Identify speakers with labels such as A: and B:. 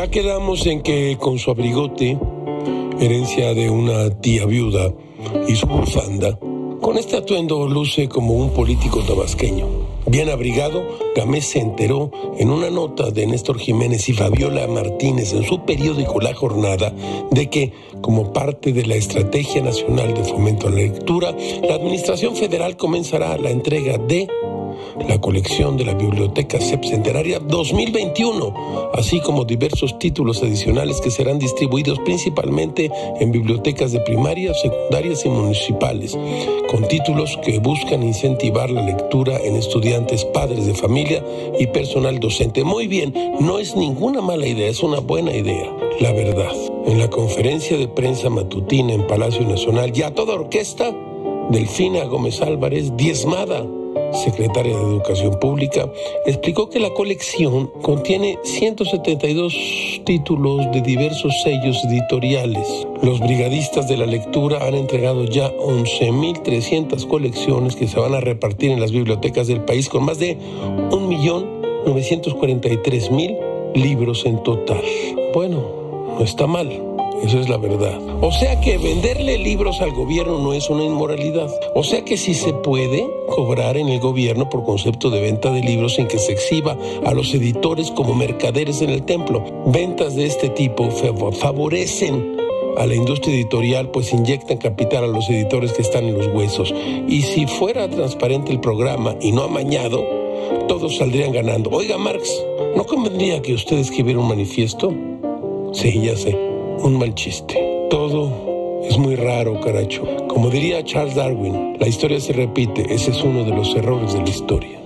A: Ya quedamos en que con su abrigote, herencia de una tía viuda, y su bufanda, con este atuendo luce como un político tabasqueño. Bien abrigado, Gamés se enteró en una nota de Néstor Jiménez y Fabiola Martínez en su periódico La Jornada de que, como parte de la Estrategia Nacional de Fomento a la Lectura, la Administración Federal comenzará la entrega de la colección de la Biblioteca CEP Centenaria 2021, así como diversos títulos adicionales que serán distribuidos principalmente en bibliotecas de primaria, secundarias y municipales, con títulos que buscan incentivar la lectura en estudiantes, padres de familia y personal docente. Muy bien, no es ninguna mala idea, es una buena idea, la verdad. En la conferencia de prensa matutina en Palacio Nacional, ya toda orquesta, Delfina Gómez Álvarez, diezmada secretaria de Educación Pública, explicó que la colección contiene 172 títulos de diversos sellos editoriales. Los brigadistas de la lectura han entregado ya 11.300 colecciones que se van a repartir en las bibliotecas del país con más de 1.943.000 libros en total. Bueno, no está mal. Eso es la verdad. O sea que venderle libros al gobierno no es una inmoralidad. O sea que sí se puede cobrar en el gobierno por concepto de venta de libros sin que se exhiba a los editores como mercaderes en el templo. Ventas de este tipo favorecen a la industria editorial, pues inyectan capital a los editores que están en los huesos. Y si fuera transparente el programa y no amañado, todos saldrían ganando. Oiga, Marx, ¿no convendría que usted escribiera un manifiesto? Sí, ya sé un mal chiste. Todo es muy raro, caracho. Como diría Charles Darwin, la historia se repite. Ese es uno de los errores de la historia.